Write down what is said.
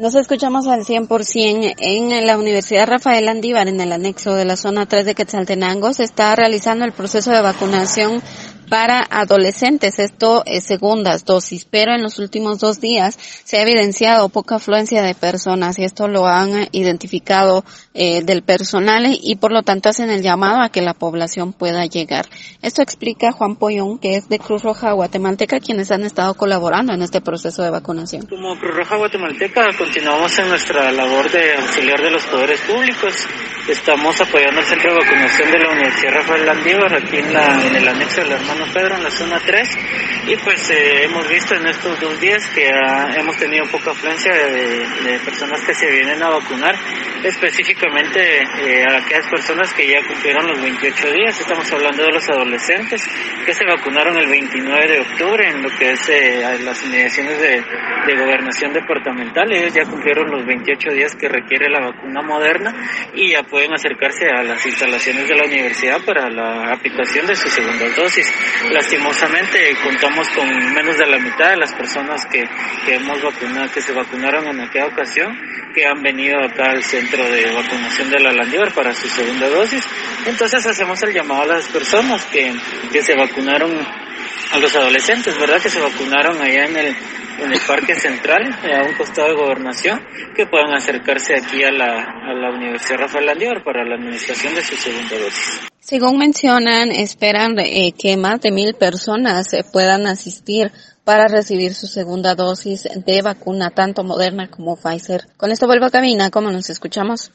Nos escuchamos al 100% en la Universidad Rafael Andívar, en el anexo de la zona 3 de Quetzaltenango. Se está realizando el proceso de vacunación para adolescentes. Esto es segundas dosis, pero en los últimos dos días se ha evidenciado poca afluencia de personas y esto lo han identificado eh, del personal y por lo tanto hacen el llamado a que la población pueda llegar. Esto explica Juan Poyón, que es de Cruz Roja Guatemalteca, quienes han estado colaborando en este proceso de vacunación. Como Cruz Roja Guatemalteca continuamos en nuestra labor de auxiliar de los poderes públicos. Estamos apoyando el centro de vacunación de la Universidad Rafael Landívar aquí en, la, en el anexo de la hermana Pedro, en la zona 3. Y pues eh, hemos visto en estos dos días que hemos tenido poca afluencia de, personas que se vienen a vacunar, específicamente eh, a aquellas personas que ya cumplieron los 28 días. Estamos hablando de los adolescentes que se vacunaron el 29 de octubre en lo que es eh, las inmediaciones de, gobernación departamental. Ellos ya cumplieron los 28 días que requiere la vacuna moderna y ya pueden acercarse a las instalaciones de la universidad para la aplicación de su segunda dosis. Lastimosamente contamos con menos de la mitad de las personas que, que hemos vacunado, que se vacunaron en aquella ocasión, que han venido acá al centro de vacunación de la Landívar para su segunda dosis. Entonces hacemos el llamado a las personas que, que se vacunaron, a los adolescentes, ¿verdad? Que se vacunaron allá en el en el Parque Central, a un costado de gobernación, que puedan acercarse aquí a la, a la Universidad Rafael Landívar para la administración de su segunda dosis. Según mencionan, esperan eh, que más de mil personas eh, puedan asistir para recibir su segunda dosis de vacuna, tanto Moderna como Pfizer. Con esto vuelvo a cabina, como nos escuchamos.